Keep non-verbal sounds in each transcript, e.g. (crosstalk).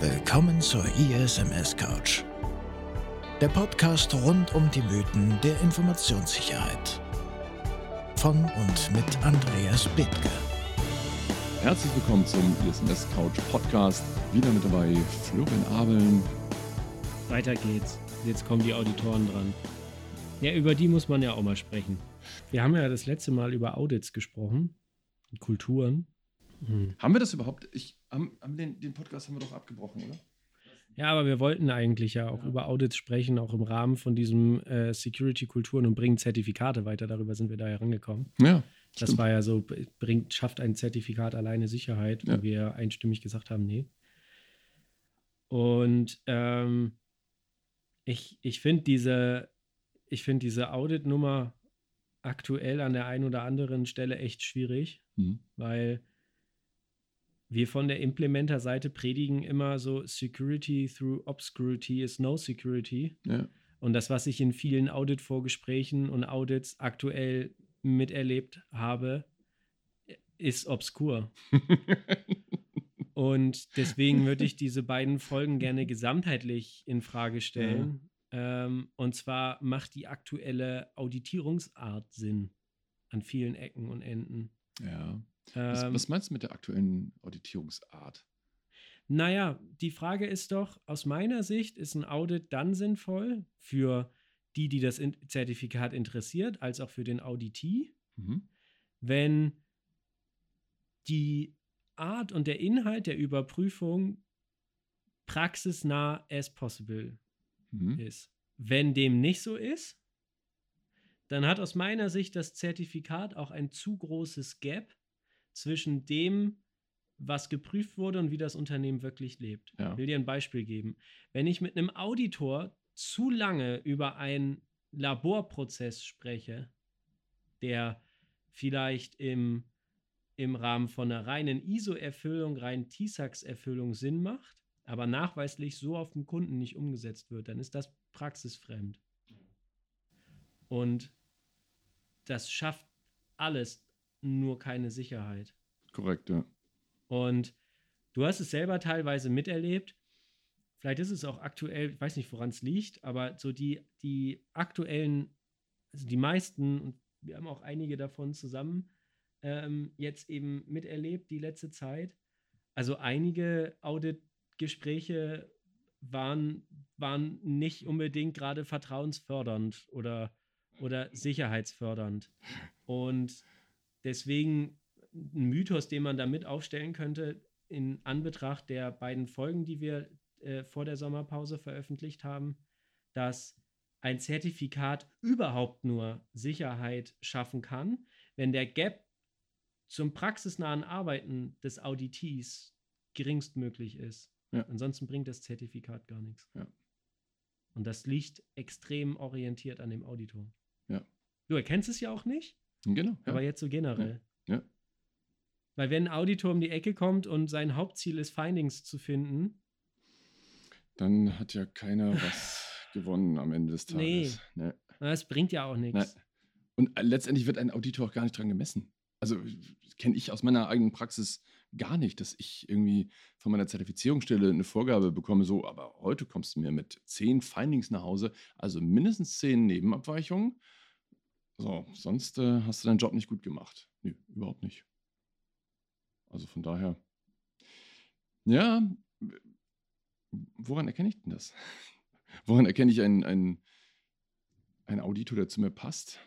Willkommen zur ISMS Couch. Der Podcast rund um die Mythen der Informationssicherheit. Von und mit Andreas Bethke. Herzlich willkommen zum ISMS Couch Podcast. Wieder mit dabei Florian Abeln. Weiter geht's. Jetzt kommen die Auditoren dran. Ja, über die muss man ja auch mal sprechen. Wir haben ja das letzte Mal über Audits gesprochen. Kulturen. Hm. Haben wir das überhaupt? Ich, haben, haben den, den, Podcast haben wir doch abgebrochen, oder? Ja, aber wir wollten eigentlich ja auch ja. über Audits sprechen, auch im Rahmen von diesem äh, Security-Kulturen und bringen Zertifikate weiter. Darüber sind wir da herangekommen. Ja. Das stimmt. war ja so, bringt, schafft ein Zertifikat alleine Sicherheit, ja. wo wir einstimmig gesagt haben, nee. Und ähm, ich, ich finde diese, ich finde diese Audit-Nummer aktuell an der einen oder anderen Stelle echt schwierig, mhm. weil wir von der Implementer-Seite predigen immer so, Security through Obscurity is no security. Ja. Und das, was ich in vielen Audit-Vorgesprächen und Audits aktuell miterlebt habe, ist obskur. (laughs) und deswegen würde ich diese beiden Folgen gerne gesamtheitlich in Frage stellen. Ja. Ähm, und zwar macht die aktuelle Auditierungsart Sinn an vielen Ecken und Enden. Ja. Was, ähm, was meinst du mit der aktuellen Auditierungsart? Naja, die Frage ist doch, aus meiner Sicht ist ein Audit dann sinnvoll für die, die das Zertifikat interessiert, als auch für den Auditee, mhm. wenn die Art und der Inhalt der Überprüfung praxisnah as possible mhm. ist. Wenn dem nicht so ist, dann hat aus meiner Sicht das Zertifikat auch ein zu großes Gap zwischen dem, was geprüft wurde und wie das Unternehmen wirklich lebt. Ja. Ich will dir ein Beispiel geben. Wenn ich mit einem Auditor zu lange über einen Laborprozess spreche, der vielleicht im, im Rahmen von einer reinen ISO-Erfüllung, rein TISAX-Erfüllung Sinn macht, aber nachweislich so auf dem Kunden nicht umgesetzt wird, dann ist das praxisfremd. Und das schafft alles nur keine Sicherheit. Korrekt, ja. Und du hast es selber teilweise miterlebt. Vielleicht ist es auch aktuell, ich weiß nicht, woran es liegt, aber so die, die aktuellen, also die meisten, und wir haben auch einige davon zusammen ähm, jetzt eben miterlebt, die letzte Zeit. Also einige Auditgespräche waren, waren nicht unbedingt gerade vertrauensfördernd oder, oder sicherheitsfördernd. Und Deswegen ein Mythos, den man da mit aufstellen könnte, in Anbetracht der beiden Folgen, die wir äh, vor der Sommerpause veröffentlicht haben, dass ein Zertifikat überhaupt nur Sicherheit schaffen kann, wenn der Gap zum praxisnahen Arbeiten des Auditees geringstmöglich ist. Ja. Ansonsten bringt das Zertifikat gar nichts. Ja. Und das liegt extrem orientiert an dem Auditor. Ja. Du erkennst es ja auch nicht. Genau. Ja. Aber jetzt so generell. Ja. Weil wenn ein Auditor um die Ecke kommt und sein Hauptziel ist, Findings zu finden, dann hat ja keiner (laughs) was gewonnen am Ende des Tages. Nee. nee. Das bringt ja auch nichts. Und letztendlich wird ein Auditor auch gar nicht dran gemessen. Also kenne ich aus meiner eigenen Praxis gar nicht, dass ich irgendwie von meiner Zertifizierungsstelle eine Vorgabe bekomme, so, aber heute kommst du mir mit zehn Findings nach Hause, also mindestens zehn Nebenabweichungen so, sonst äh, hast du deinen Job nicht gut gemacht. Nee, überhaupt nicht. Also von daher, ja, woran erkenne ich denn das? (laughs) woran erkenne ich einen, einen, einen Auditor, der zu mir passt?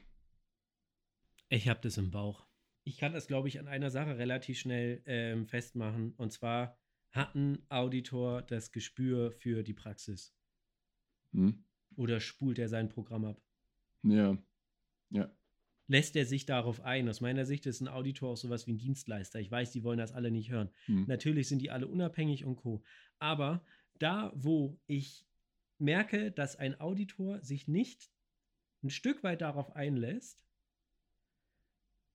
Ich habe das im Bauch. Ich kann das, glaube ich, an einer Sache relativ schnell ähm, festmachen. Und zwar hat ein Auditor das Gespür für die Praxis. Hm? Oder spult er sein Programm ab? Ja. Ja. Lässt er sich darauf ein? Aus meiner Sicht ist ein Auditor auch sowas wie ein Dienstleister. Ich weiß, die wollen das alle nicht hören. Hm. Natürlich sind die alle unabhängig und co. Aber da, wo ich merke, dass ein Auditor sich nicht ein Stück weit darauf einlässt,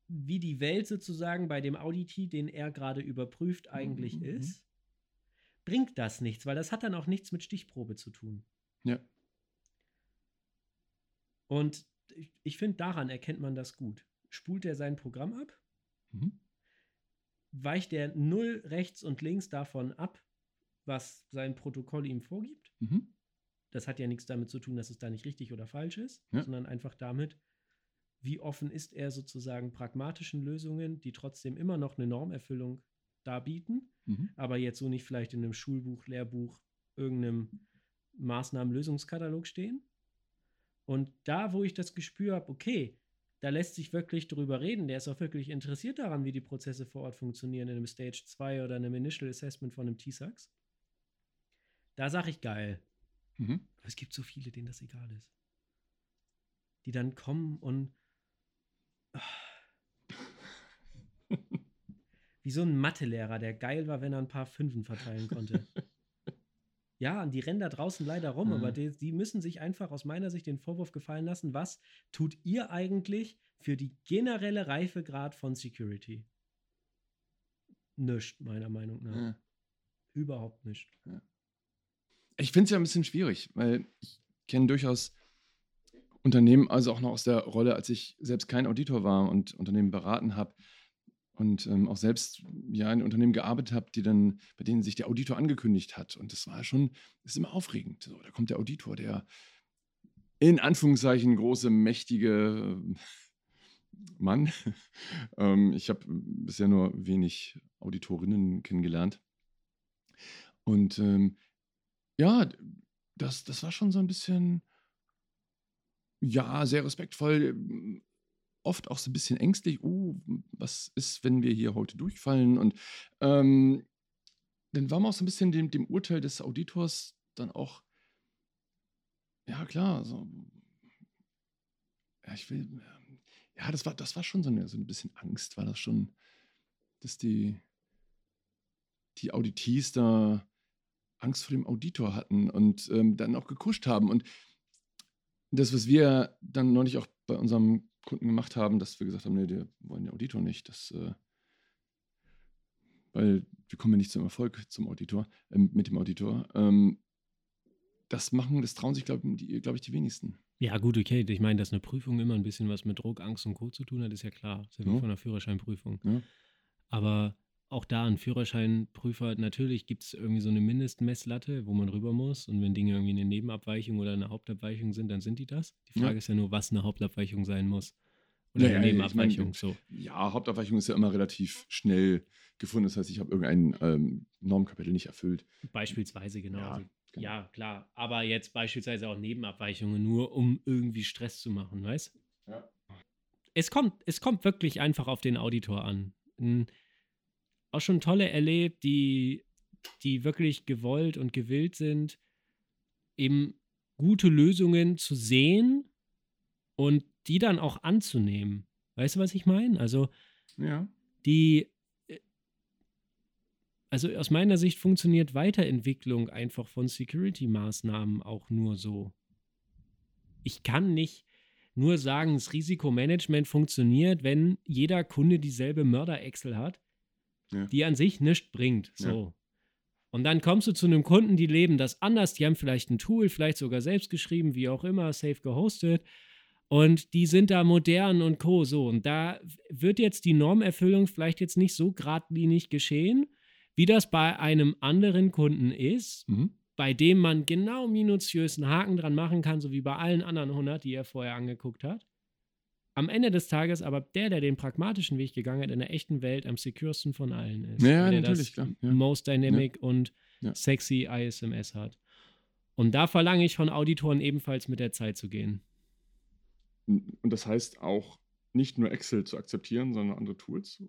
wie die Welt sozusagen bei dem Auditi, den er gerade überprüft, eigentlich mhm. ist, bringt das nichts, weil das hat dann auch nichts mit Stichprobe zu tun. Ja. Und ich, ich finde, daran erkennt man das gut. Spult er sein Programm ab? Mhm. Weicht er null rechts und links davon ab, was sein Protokoll ihm vorgibt. Mhm. Das hat ja nichts damit zu tun, dass es da nicht richtig oder falsch ist, Ja. sondern einfach damit, wie offen ist er sozusagen pragmatischen Lösungen, die trotzdem immer noch eine Normerfüllung darbieten, Mhm. aber jetzt so nicht vielleicht in einem Schulbuch, Lehrbuch, irgendeinem Maßnahmen-Lösungskatalog stehen. Und da, wo ich das Gespür habe, okay, da lässt sich wirklich drüber reden, der ist auch wirklich interessiert daran, wie die Prozesse vor Ort funktionieren in einem Stage 2 oder einem Initial Assessment von einem T-Sax. Da sage ich geil. Mhm. Aber es gibt so viele, denen das egal ist. Die dann kommen und. (laughs) Wie so ein Mathelehrer, der geil war, wenn er ein paar Fünfen verteilen konnte. Ja, und die rennen da draußen leider rum, Mhm. aber die, die müssen sich einfach aus meiner Sicht den Vorwurf gefallen lassen, was tut ihr eigentlich für die generelle Reifegrad von Security? Nischt, meiner Meinung nach. Ja. Überhaupt nicht. Ich finde es ja ein bisschen schwierig, weil ich kenne durchaus Unternehmen, also auch noch aus der Rolle, als ich selbst kein Auditor war und Unternehmen beraten habe und ähm, auch selbst ja in Unternehmen gearbeitet habe, die dann, bei denen sich der Auditor angekündigt hat. Und das war schon, ist immer aufregend. So, da kommt der Auditor, der in Anführungszeichen große, mächtige äh, Mann. (laughs) ähm, ich habe bisher nur wenig Auditorinnen kennengelernt. Und ähm, ja, das, das war schon so ein bisschen, ja, sehr respektvoll, oft auch so ein bisschen ängstlich. Oh, was ist, wenn wir hier heute durchfallen? Und ähm, dann war man auch so ein bisschen dem, dem Urteil des Auditors dann auch, ja klar, so, ja, ich will, ähm, ja, das war, das war schon so eine, so ein bisschen Angst, war das schon, dass die, die Auditees da Angst vor dem Auditor hatten und ähm, dann auch gekuscht haben. Und das, was wir dann neulich auch bei unserem Kunden gemacht haben, dass wir gesagt haben, nee, wir wollen den Auditor nicht. Das, äh, weil wir kommen ja nicht zum Erfolg zum Auditor, ähm, mit dem Auditor. Ähm, das machen, das trauen sich, glaube glaub ich, die wenigsten. Ja, gut, okay. Ich meine, dass eine Prüfung immer ein bisschen was mit Druck, Angst und Co. zu tun hat, ist ja klar. Das ist ja wie Ja. von einer Führerscheinprüfung. Ja. Aber auch da ein Führerscheinprüfer, natürlich gibt es irgendwie so eine Mindestmesslatte, wo man rüber muss. Und wenn Dinge irgendwie eine Nebenabweichung oder eine Hauptabweichung sind, dann sind die das. Die Ja. Frage ist ja nur, was eine Hauptabweichung sein muss. Oder Naja, eine ich meine, Nebenabweichung. so. Ja, Hauptabweichung ist ja immer relativ schnell gefunden. Das heißt, ich habe irgendein ähm, Normkapitel nicht erfüllt. Beispielsweise, genau. Ja, Also, genau. ja, klar. Aber jetzt beispielsweise auch Nebenabweichungen, nur um irgendwie Stress zu machen, weißt Ja. Es kommt, es kommt wirklich einfach auf den Auditor an. Hm, Auch schon tolle erlebt, die, die wirklich gewollt und gewillt sind, eben gute Lösungen zu sehen und die dann auch anzunehmen. Weißt du, was ich meine? Also, Ja. die, äh, also aus meiner Sicht funktioniert Weiterentwicklung einfach von Security-Maßnahmen auch nur so. Ich kann nicht nur sagen, das Risikomanagement funktioniert, wenn jeder Kunde dieselbe Mörder-Excel hat, Ja. die an sich nichts bringt. Ja. So. Und dann kommst du zu einem Kunden, die leben das anders, die haben vielleicht ein Tool, vielleicht sogar selbst geschrieben, wie auch immer, safe gehostet. Und die sind da modern und co. So. Und da wird jetzt die Normerfüllung vielleicht jetzt nicht so geradlinig geschehen, wie das bei einem anderen Kunden ist, Mhm. bei dem man genau minutiös einen Haken dran machen kann, so wie bei allen anderen 100, die er vorher angeguckt hat. Am Ende des Tages aber der, der den pragmatischen Weg gegangen hat, in der echten Welt am secursten von allen ist. Ja, der natürlich, das klar, ja. Most Dynamic und Ja. sexy ISMS hat. Und da verlange ich von Auditoren ebenfalls mit der Zeit zu gehen. Und das heißt auch nicht nur Excel zu akzeptieren, sondern andere Tools?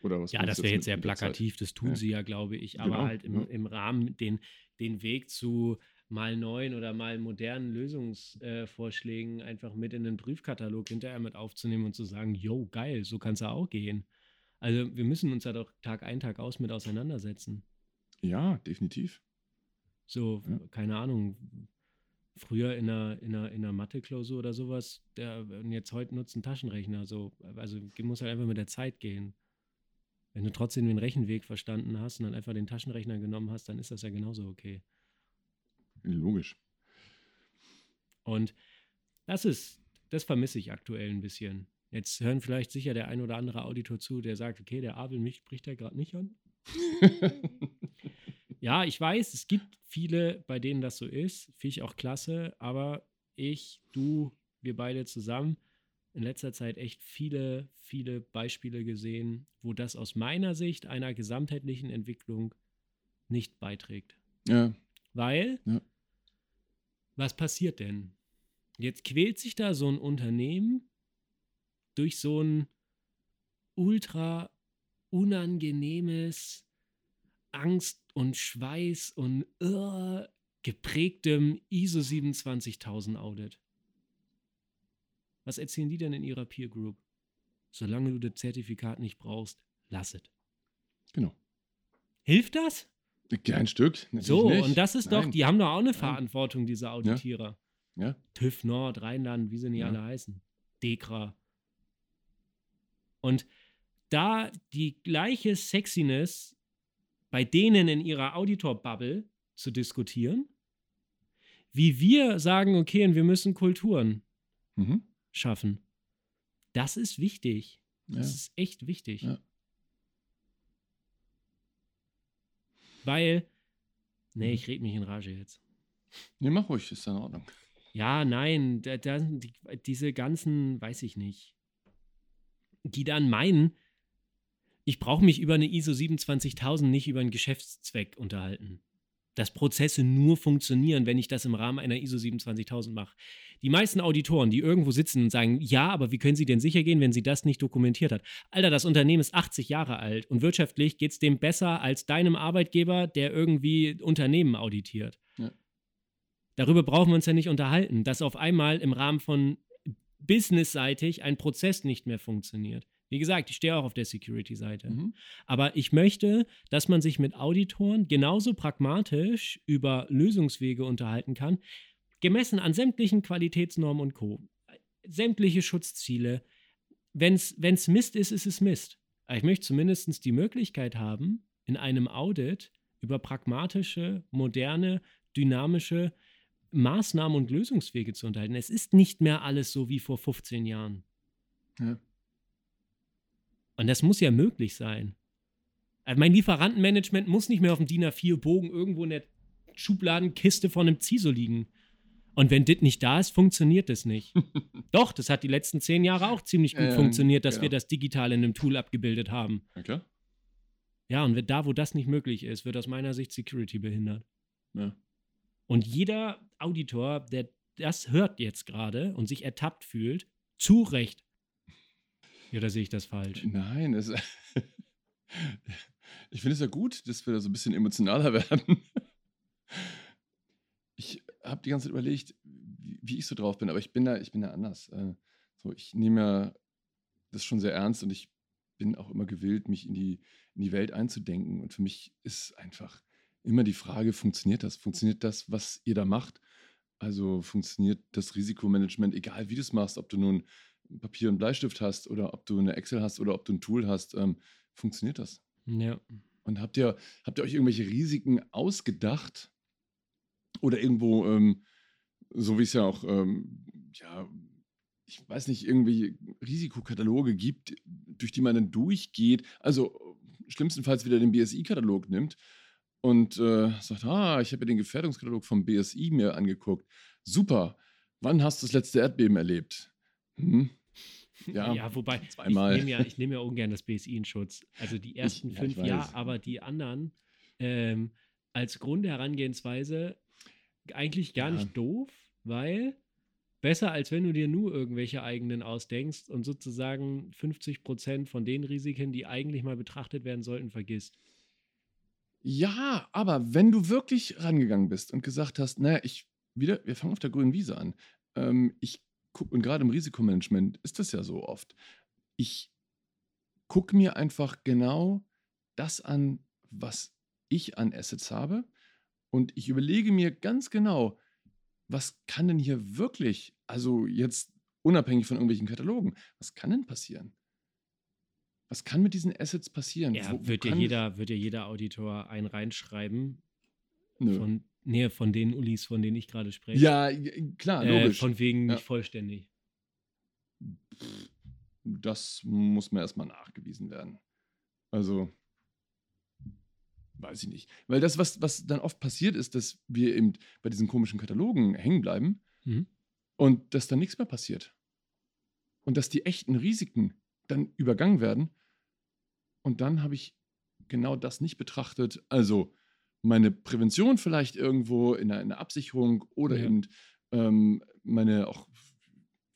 Oder was Ja, das wäre jetzt sehr plakativ, das tun Ja. sie ja, glaube ich, aber Genau, halt im, ja. im Rahmen den, den Weg zu mal neuen oder mal modernen Lösungsvorschlägen einfach mit in den Briefkatalog hinterher mit aufzunehmen und zu sagen, yo, geil, so kann es ja auch gehen. Also wir müssen uns da doch Tag ein, Tag aus mit auseinandersetzen. Ja, definitiv. So, Ja. keine Ahnung, früher in einer, in einer, in einer Mathe-Klausur oder sowas, der, und jetzt heute nutzt einen Taschenrechner. So, also muss halt einfach mit der Zeit gehen. Wenn du trotzdem den Rechenweg verstanden hast und dann einfach den Taschenrechner genommen hast, dann ist das ja genauso okay. Logisch. Und das ist, das vermisse ich aktuell ein bisschen. Jetzt hören vielleicht sicher der ein oder andere Auditor zu, der sagt, okay, der Abel mich spricht da gerade nicht an. (laughs) Ja, ich weiß, es gibt viele, bei denen das so ist. Finde ich auch klasse. Aber ich, du, wir beide zusammen in letzter Zeit echt viele, viele Beispiele gesehen, wo das aus meiner Sicht einer gesamtheitlichen Entwicklung nicht beiträgt. Ja. Weil, Ja. Was passiert denn? Jetzt quält sich da so ein Unternehmen durch so ein ultra unangenehmes Angst und Schweiß und uh, geprägtem ISO 27000 Audit. Was erzählen die denn in ihrer Peer Group? Solange du das Zertifikat nicht brauchst, lass es. Genau. Hilft das? Kein Stück. So, nicht. und das ist doch, Nein. die haben doch auch eine Verantwortung, diese Auditierer. Ja. TÜV Nord, Rheinland, wie sie nicht Ja. alle heißen. Dekra. Und da die gleiche Sexiness bei denen in ihrer Auditor-Bubble zu diskutieren, wie wir sagen, okay, und wir müssen Kulturen Mhm. schaffen. Das ist wichtig. Ja. Das ist echt wichtig. Ja. Weil, nee, Mhm. ich rede mich in Rage jetzt. Nee, mach ruhig, ist in Ordnung. Ja, nein, da, da, die, diese ganzen, weiß ich nicht, die dann meinen, ich brauche mich über eine ISO 27000 nicht über einen Geschäftszweck unterhalten. Dass Prozesse nur funktionieren, wenn ich das im Rahmen einer ISO 27000 mache. Die meisten Auditoren, die irgendwo sitzen und sagen, ja, aber wie können Sie denn sicher gehen, wenn sie das nicht dokumentiert hat? Alter, das Unternehmen ist 80 Jahre alt und wirtschaftlich geht es dem besser als deinem Arbeitgeber, der irgendwie Unternehmen auditiert. Ja. Darüber brauchen wir uns ja nicht unterhalten, dass auf einmal im Rahmen von businessseitig ein Prozess nicht mehr funktioniert. Wie gesagt, ich stehe auch auf der Security-Seite. Mhm. Aber ich möchte, dass man sich mit Auditoren genauso pragmatisch über Lösungswege unterhalten kann, gemessen an sämtlichen Qualitätsnormen und Co. Sämtliche Schutzziele. Wenn es Mist ist, ist es Mist. Aber ich möchte zumindest die Möglichkeit haben, in einem Audit über pragmatische, moderne, dynamische Maßnahmen und Lösungswege zu unterhalten. Es ist nicht mehr alles so wie vor 15 Jahren. Ja. Und das muss ja möglich sein. Also mein Lieferantenmanagement muss nicht mehr auf dem DIN A4-Bogen irgendwo in der Schubladenkiste von einem CISO liegen. Und wenn das nicht da ist, funktioniert das nicht. (laughs) Doch, das hat die letzten zehn Jahre auch ziemlich gut Ähm, funktioniert, dass genau. wir das digital in einem Tool abgebildet haben. Ja, klar. Ja, und da, wo das nicht möglich ist, wird aus meiner Sicht Security behindert. Ja. Und jeder Auditor, der das hört jetzt gerade und sich ertappt fühlt, zu Recht. Ja, da sehe ich das falsch. Nein, es, (laughs) ich finde es ja gut, dass wir da so ein bisschen emotionaler (laughs) werden. Ich habe die ganze Zeit überlegt, wie, wie ich so drauf bin, aber ich bin da, ich bin da anders. Äh, So, ich nehme ja das schon sehr ernst und ich bin auch immer gewillt, mich in die, in die Welt einzudenken. Und für mich ist einfach immer die Frage, funktioniert das? Funktioniert das, was ihr da macht? Also funktioniert das Risikomanagement, egal wie du es machst, ob du nun Papier und Bleistift hast oder ob du eine Excel hast oder ob du ein Tool hast, ähm, funktioniert das? Ja. Und habt ihr, habt ihr euch irgendwelche Risiken ausgedacht? Oder irgendwo, ähm, so wie es ja auch, ähm, ja, ich weiß nicht, irgendwie Risikokataloge gibt, durch die man dann durchgeht. Also schlimmstenfalls wieder den BSI-Katalog nimmt und äh, sagt, ah, ich habe ja den Gefährdungskatalog vom BSI mir angeguckt. Super. Wann hast du das letzte Erdbeben erlebt? Hm? Ja, Ja, wobei, zweimal. ich nehme ja, nehm ja ungern das BSI in Schutz. Also die ersten ich fünf, ja, aber die anderen ähm, als Grundherangehensweise eigentlich gar Ja. nicht doof, weil besser als wenn du dir nur irgendwelche eigenen ausdenkst und sozusagen 50 Prozent von den Risiken, die eigentlich mal betrachtet werden sollten, vergisst. Ja, aber wenn du wirklich rangegangen bist und gesagt hast, naja, ich wieder, wir fangen auf der grünen Wiese an. Ähm, ich und gerade im Risikomanagement ist das ja so oft. Ich gucke mir einfach genau das an, was ich an Assets habe. Und ich überlege mir ganz genau, was kann denn hier wirklich, also jetzt unabhängig von irgendwelchen Katalogen, was kann denn passieren? Was kann mit diesen Assets passieren? Ja, Wo- wo wird, ja jeder, wird ja jeder Auditor einen reinschreiben Nö. von, nee, von den Ulis, von denen ich gerade spreche. Ja, klar, äh, logisch. von wegen Ja. nicht vollständig. das muss mir erstmal nachgewiesen werden. Also, weiß ich nicht. Weil das, was, was dann oft passiert ist, dass wir eben bei diesen komischen Katalogen hängen bleiben Mhm. und dass dann nichts mehr passiert. Und dass die echten Risiken dann übergangen werden. Und dann habe ich genau das nicht betrachtet. Also meine Prävention vielleicht irgendwo in einer, in einer Absicherung oder Ja. eben ähm, meine auch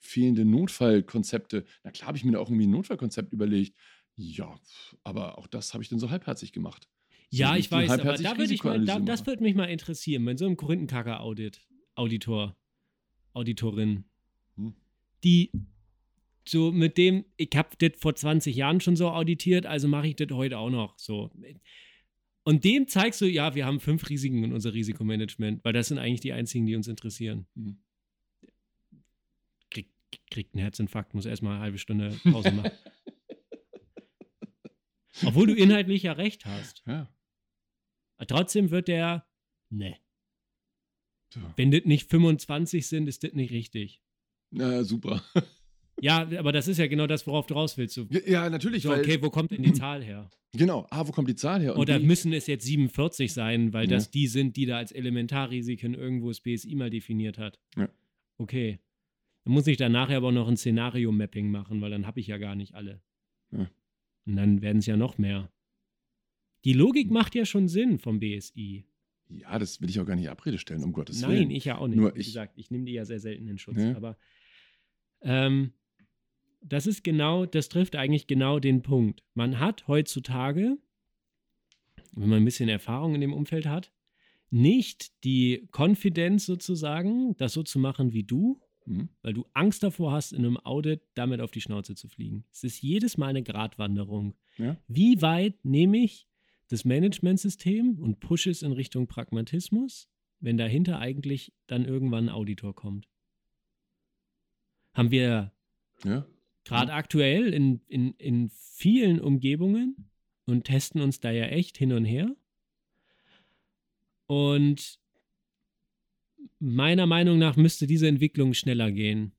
fehlende Notfallkonzepte. Na klar habe ich mir da auch irgendwie ein Notfallkonzept überlegt. Ja, aber auch das habe ich dann so halbherzig gemacht. So Ja, die- ich weiß, aber halbherzig da würde ich mal, da, das würde mich mal interessieren, bei so einem Korinthenkacker-Audit, Auditor, Auditorin, Hm. die so mit dem, ich habe das vor 20 Jahren schon so auditiert, also mache ich das heute auch noch so. Und dem zeigst du, ja, wir haben fünf Risiken in unser Risikomanagement, weil das sind eigentlich die einzigen, die uns interessieren. Hm. Krieg, kriegt einen Herzinfarkt, muss erstmal eine halbe Stunde Pause machen. (laughs) Obwohl du inhaltlich ja recht hast. Ja. Trotzdem wird der, ne, So. wenn das nicht 25 sind, ist das nicht richtig. Na, super. Ja, aber das ist ja genau das, worauf du raus willst. So, Ja, natürlich. so okay, wo kommt denn die Zahl her? Genau. A, wo kommt die Zahl her? Und Oder B, müssen es jetzt 47 sein, weil Ja. das die sind, die da als Elementarrisiken irgendwo das BSI mal definiert hat? Ja. Okay. Dann muss ich da nachher aber noch ein Szenario-Mapping machen, weil dann habe ich ja gar nicht alle. Ja. Und dann werden es ja noch mehr. Die Logik macht ja schon Sinn vom BSI. Ja, das will ich auch gar nicht Abrede stellen, um Gottes Nein, Willen. ich ja auch nicht. Nur Wie ich- gesagt, ich nehme die ja sehr selten in Schutz. Ja. Aber ähm, das ist genau, das trifft eigentlich genau den Punkt. Man hat heutzutage, wenn man ein bisschen Erfahrung in dem Umfeld hat, nicht die Konfidenz sozusagen, das so zu machen wie du, Mhm. weil du Angst davor hast, in einem Audit damit auf die Schnauze zu fliegen. Es ist jedes Mal eine Gratwanderung. Ja. Wie weit nehme ich das Managementsystem und pushe es in Richtung Pragmatismus, wenn dahinter eigentlich dann irgendwann ein Auditor kommt? Haben wir Ja. Gerade aktuell in, in, in vielen Umgebungen und testen uns da ja echt hin und her. Und meiner Meinung nach müsste diese Entwicklung schneller gehen.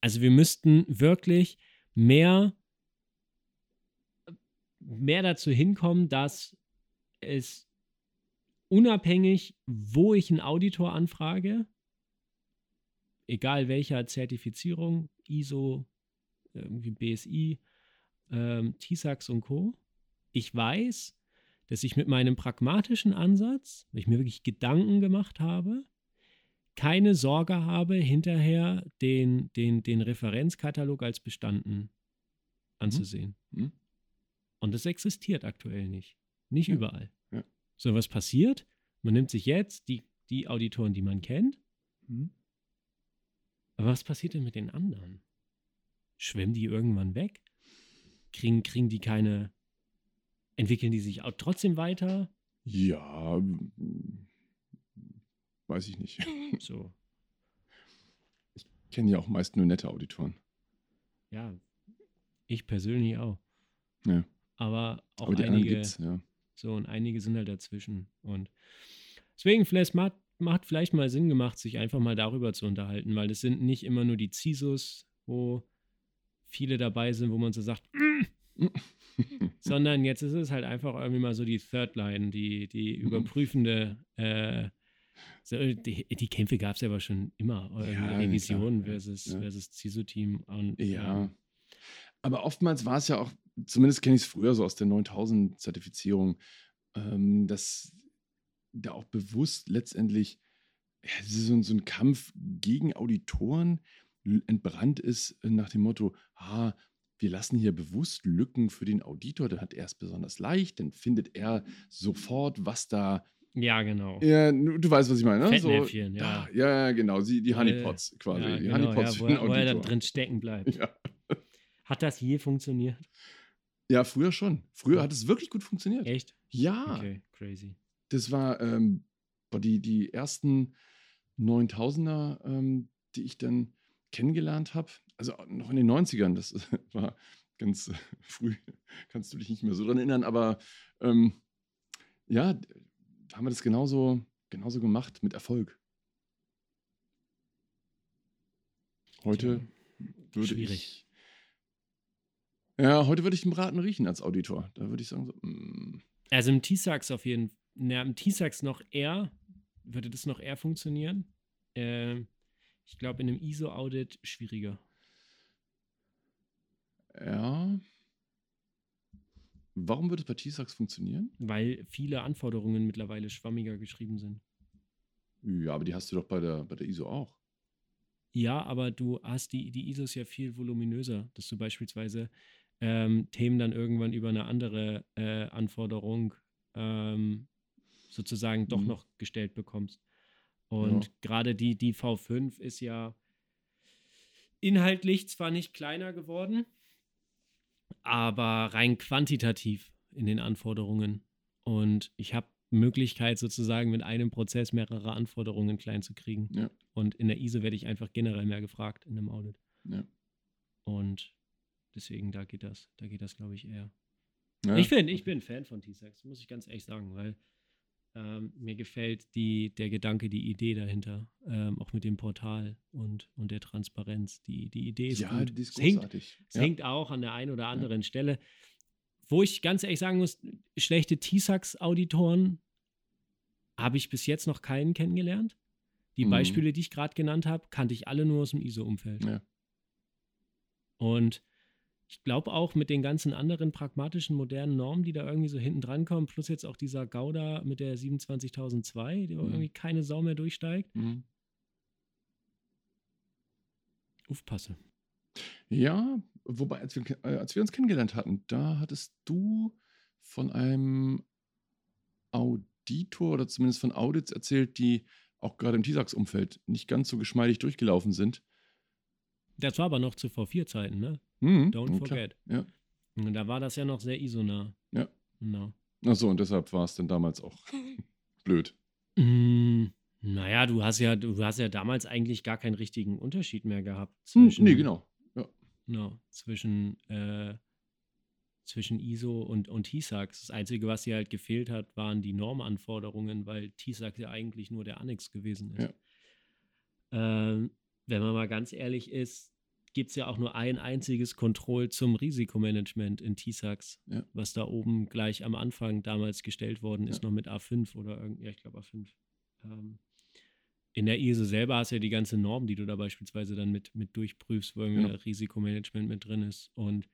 Also wir müssten wirklich mehr, mehr dazu hinkommen, dass es unabhängig, wo ich einen Auditor anfrage, egal welcher Zertifizierung, ISO, irgendwie BSI, ähm, TISAX und Co. Ich weiß, dass ich mit meinem pragmatischen Ansatz, weil ich mir wirklich Gedanken gemacht habe, keine Sorge habe, hinterher den, den, den Referenzkatalog als bestanden anzusehen. Mhm. Und das existiert aktuell nicht. Nicht Ja. überall. Ja. So, was passiert? Man nimmt sich jetzt die, die Auditoren, die man kennt, Mhm. aber was passiert denn mit den anderen? Schwimmen die irgendwann weg? Kriegen, kriegen die keine, entwickeln die sich auch trotzdem weiter? Ja, weiß ich nicht. (laughs) So, Ich kenne ja auch meist nur nette Auditoren. ja, ich persönlich auch. Ja. Aber auch Aber die anderen einige, ja. so und einige sind halt dazwischen. Und deswegen vielleicht macht, macht vielleicht mal Sinn gemacht, sich einfach mal darüber zu unterhalten, weil das sind nicht immer nur die CISOs, wo viele dabei sind, wo man so sagt, "Mm", (laughs) sondern jetzt ist es halt einfach irgendwie mal so die Third Line, die, die Mhm. überprüfende, äh, so, die, die Kämpfe gab es ja aber schon immer. Ja, Revision klar, versus, ja. versus CISO-Team. Und, Ja. Aber oftmals war es ja auch, zumindest kenne ich es früher so aus der 9000-Zertifizierung, ähm, dass da auch bewusst letztendlich ja, so, ein- so ein Kampf gegen Auditoren entbrannt ist äh, nach dem Motto, ah, wir lassen hier bewusst Lücken für den Auditor, dann hat er es besonders leicht, dann findet er sofort, was da ja, genau. Ja, du weißt, was ich meine. Ne? So, ja. ja, ja, genau. Sie, die Äh, Honeypots quasi. Ja, die genau, Honeypots ja, für wo, den er- wo er da Auditor. drin stecken bleibt. Ja. Hat das je funktioniert? ja, früher schon. Früher hat es wirklich gut funktioniert. Echt? Ja, Okay, crazy. das war ähm, die, die ersten 9000er, ähm, die ich dann kennengelernt habe. Also noch in den 90ern, das (laughs) war ganz äh, früh, kannst du dich nicht mehr so dran erinnern, aber ähm, ja, haben wir das genauso, genauso gemacht mit Erfolg. Heute würde Schwierig. ich. Ja, heute würde ich einen Braten riechen als Auditor. Da würde ich sagen, so, mm, Also im T-Sax auf jeden Fall. Na, im T-Sax noch eher, würde das noch eher funktionieren. Äh, ich glaube, in einem ISO-Audit schwieriger. Ja. Warum würde es bei T-Sax funktionieren? Weil viele Anforderungen mittlerweile schwammiger geschrieben sind. Ja, aber die hast du doch bei der, bei der ISO auch. Ja, aber du hast die, die ISOs ja viel voluminöser, dass du beispielsweise ähm, Themen dann irgendwann über eine andere äh, Anforderung ähm, sozusagen doch Mhm. noch gestellt bekommst. Und Ja. gerade die, die V5 ist ja inhaltlich zwar nicht kleiner geworden, aber rein quantitativ in den Anforderungen. Und ich habe Möglichkeit sozusagen mit einem Prozess mehrere Anforderungen klein zu kriegen. Ja. Und in der ISO werde ich einfach generell mehr gefragt in einem Audit. Ja. Und deswegen, da geht das, da geht das, glaube ich, eher. Ja. Ich, bin, ich bin Fan von T-Sex, muss ich ganz ehrlich sagen, weil ähm, mir gefällt die, der Gedanke, die Idee dahinter, ähm, auch mit dem Portal und, und der Transparenz. Die, die Idee ist ja, gut. die ist es hängt, es ja. hängt auch an der einen oder anderen Stelle. Wo ich ganz ehrlich sagen muss, schlechte T-Sax-Auditoren habe ich bis jetzt noch keinen kennengelernt. Die Mhm. Beispiele, die ich gerade genannt habe, kannte ich alle nur aus dem ISO-Umfeld. Ja. Und ich glaube auch mit den ganzen anderen pragmatischen, modernen Normen, die da irgendwie so hinten dran kommen, plus jetzt auch dieser Gouda mit der 27002, die Mhm. irgendwie keine Sau mehr durchsteigt, Mhm. aufpasse. Ja, wobei, als wir, äh, als wir uns kennengelernt hatten, da hattest du von einem Auditor oder zumindest von Audits erzählt, die auch gerade im TISAX-Umfeld nicht ganz so geschmeidig durchgelaufen sind. Das war aber noch zu V4-Zeiten, ne? Mhm, Don't klar. forget. Ja. Und da war das ja noch sehr isonah. Ja. No. Achso, und deshalb war es dann damals auch (laughs) blöd. Mm, naja, du hast ja, du hast ja damals eigentlich gar keinen richtigen Unterschied mehr gehabt Hm, zwischen, nee, genau. No, zwischen, äh, zwischen ISO und, und TISAX. Das Einzige, was hier halt gefehlt hat, waren die Normanforderungen, weil TISAX ja eigentlich nur der Annex gewesen ist. Ähm, wenn man mal ganz ehrlich ist, gibt es ja auch nur ein einziges Kontroll zum Risikomanagement in TISAX, Ja. was da oben gleich am Anfang damals gestellt worden ist, Ja. noch mit A5 oder irgend, ja, ich glaube A5. Ähm, in der ISO selber hast du ja die ganze Norm, die du da beispielsweise dann mit, mit durchprüfst, wo irgendwie Genau. Risikomanagement mit drin ist. Und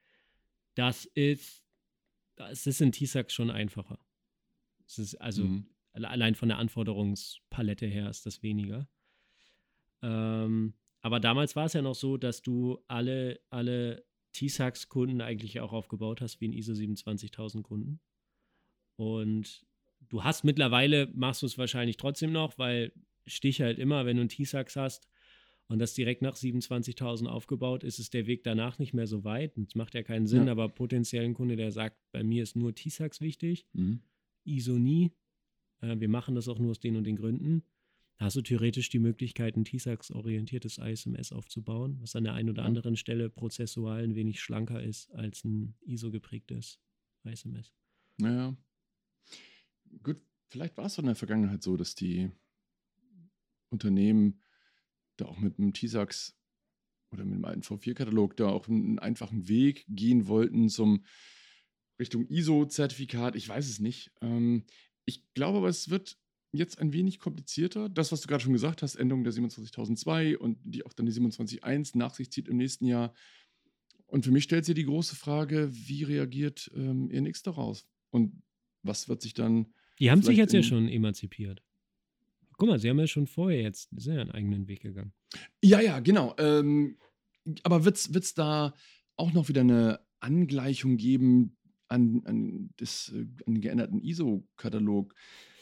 das ist, das ist in TISAX schon einfacher. Es ist also Mhm. alle- allein von der Anforderungspalette her ist das weniger. Ähm, aber damals war es ja noch so, dass du alle, alle T-Sax-Kunden eigentlich auch aufgebaut hast wie ein ISO 27000 Kunden. Und du hast mittlerweile, machst du es wahrscheinlich trotzdem noch, weil Stich halt immer, wenn du ein T-Sax hast und das direkt nach 27.000 aufgebaut ist, ist der Weg danach nicht mehr so weit. Das macht ja keinen Sinn, Ja. aber potenziell ein Kunde, der sagt, bei mir ist nur T-Sax wichtig, Mhm. ISO nie. Äh, wir machen das auch nur aus den und den Gründen. Da hast du theoretisch die Möglichkeit, ein TISAX-orientiertes ISMS aufzubauen, was an der einen oder anderen Stelle prozessual ein wenig schlanker ist als ein ISO-geprägtes ISMS. Naja. Gut, vielleicht war es doch in der Vergangenheit so, dass die Unternehmen da auch mit dem TISAX oder mit dem alten V4-Katalog da auch einen einfachen Weg gehen wollten zum Richtung ISO-Zertifikat. Ich weiß es nicht. Ähm, ich glaube aber, es wird jetzt ein wenig komplizierter. Das, was du gerade schon gesagt hast, Änderung der 27002 und die auch dann die 271 nach sich zieht im nächsten Jahr. Und für mich stellt sich die große Frage, wie reagiert ähm, ENX daraus? Und was wird sich dann. Die haben sich jetzt ja schon emanzipiert. Guck mal, sie haben ja schon vorher jetzt, ja einen eigenen Weg gegangen. Ja, ja, genau. Ähm, aber wird es da auch noch wieder eine Angleichung geben an, an, das, äh, an den geänderten ISO-Katalog?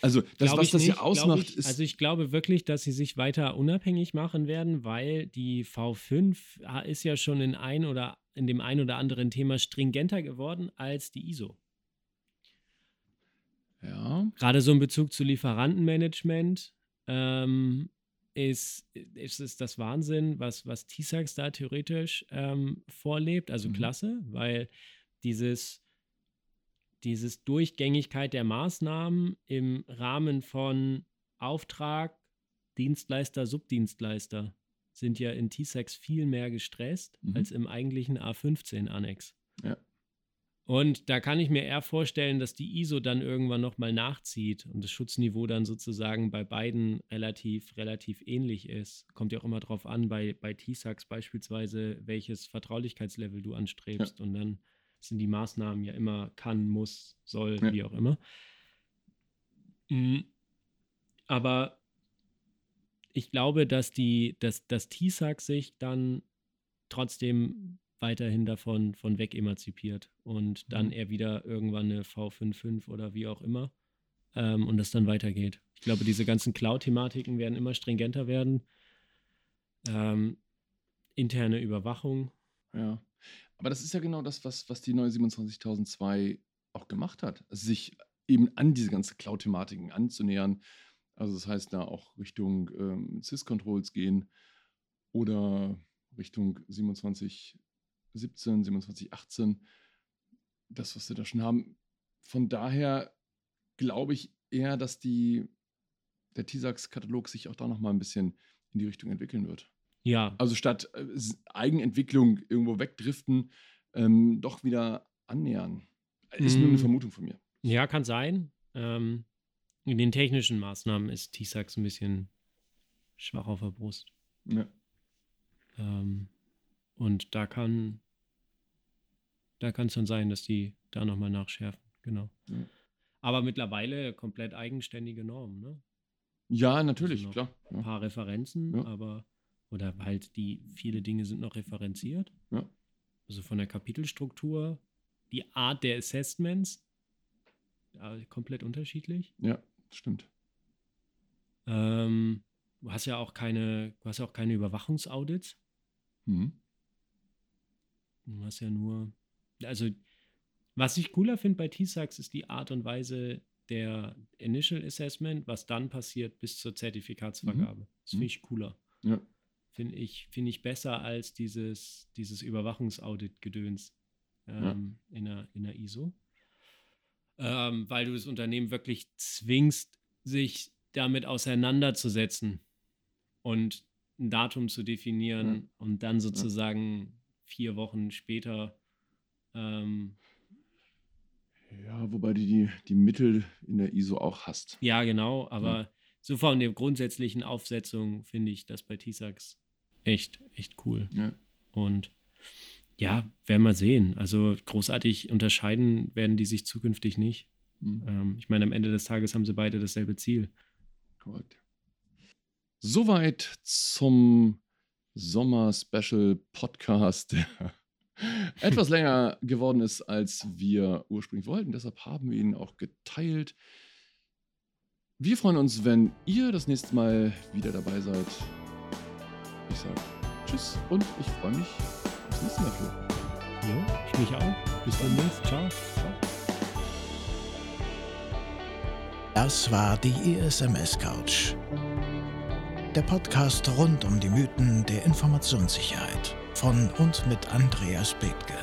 Also, das, was das nicht, ja ausmacht, ich, ist. Also ich glaube wirklich, dass sie sich weiter unabhängig machen werden, weil die V5 ist ja schon in ein oder in dem ein oder anderen Thema stringenter geworden als die ISO. ja, Gerade so in Bezug zu Lieferantenmanagement ähm, ist, ist es das Wahnsinn, was, was T-Sax da theoretisch ähm, vorlebt. Also Mhm. klasse, weil dieses, dieses Durchgängigkeit der Maßnahmen im Rahmen von Auftrag, Dienstleister, Subdienstleister sind ja in T-Sax viel mehr gestresst Mhm. als im eigentlichen A15-Annex. Ja. Und da kann ich mir eher vorstellen, dass die ISO dann irgendwann nochmal nachzieht und das Schutzniveau dann sozusagen bei beiden relativ, relativ ähnlich ist. Kommt ja auch immer drauf an, bei, bei T-Sax beispielsweise, welches Vertraulichkeitslevel du anstrebst. Ja. Und dann sind die Maßnahmen ja immer kann, muss, soll, ja. wie auch immer. Mhm. Aber ich glaube, dass die, dass, dass TISAC sich dann trotzdem weiterhin davon von weg emanzipiert und dann mhm. er wieder irgendwann eine V55 oder wie auch immer ähm, und das dann weitergeht. Ich glaube, diese ganzen Cloud-Thematiken werden immer stringenter werden. Ähm, interne Überwachung. Ja, aber das ist ja genau das, was, was die neue 27002 auch gemacht hat. Sich eben an diese ganzen Cloud-Thematiken anzunähern. Also das heißt, da auch Richtung ähm, Sys-Controls gehen oder Richtung 27 17, 27, 18, das, was sie da schon haben. Von daher glaube ich eher, dass die, der TISAX-Katalog sich auch da nochmal ein bisschen in die Richtung entwickeln wird. Ja. Also statt äh, Eigenentwicklung irgendwo wegdriften, ähm, doch wieder annähern. Ist mm. nur eine mm. Vermutung von mir. Ja, kann sein. Ähm, in den technischen Maßnahmen ist TISAX ein bisschen schwach auf der Brust. Ja. Ähm, und da kann da kann es dann sein, dass die da nochmal nachschärfen. Genau. Ja. Aber mittlerweile komplett eigenständige Normen, ne? Ja, natürlich, also klar. Ein paar Referenzen, ja. aber oder halt die viele Dinge sind noch referenziert. Ja. Also von der Kapitelstruktur, die Art der Assessments, komplett unterschiedlich. Ja, stimmt. Ähm, du hast ja auch keine, du hast ja auch keine Überwachungsaudits. Mhm. Du hast ja nur, also was ich cooler finde bei T-Sax ist die Art und Weise der Initial Assessment, was dann passiert bis zur Zertifikatsvergabe. Mhm. Das finde ich cooler. Ja. Finde ich, find ich besser als dieses, dieses Überwachungsaudit-Gedöns ähm, ja. in, der, in der ISO. Ähm, weil du das Unternehmen wirklich zwingst, sich damit auseinanderzusetzen und ein Datum zu definieren ja. und dann sozusagen vier Wochen später. Ähm, ja, wobei du die, die Mittel in der ISO auch hast. Ja, genau, aber ja. So von der grundsätzlichen Aufsetzung finde ich das bei TISAX echt, echt cool. Ja. Und ja, werden wir sehen. Also großartig unterscheiden werden die sich zukünftig nicht. Mhm. Ähm, ich meine, am Ende des Tages haben sie beide dasselbe Ziel. Korrekt. Soweit zum Sommer-Special-Podcast, der (laughs) etwas länger geworden ist, als wir ursprünglich wollten. Deshalb haben wir ihn auch geteilt. Wir freuen uns, wenn ihr das nächste Mal wieder dabei seid. Ich sage Tschüss und ich freue mich aufs nächste Mal. Jo, ich mich auch. Bis demnächst. Ciao. Ciao. Das war die ISMS Couch der Podcast rund um die Mythen der Informationssicherheit von und mit Andreas Bethke.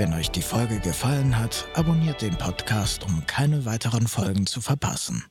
Wenn euch die Folge gefallen hat, abonniert den Podcast, um keine weiteren Folgen zu verpassen.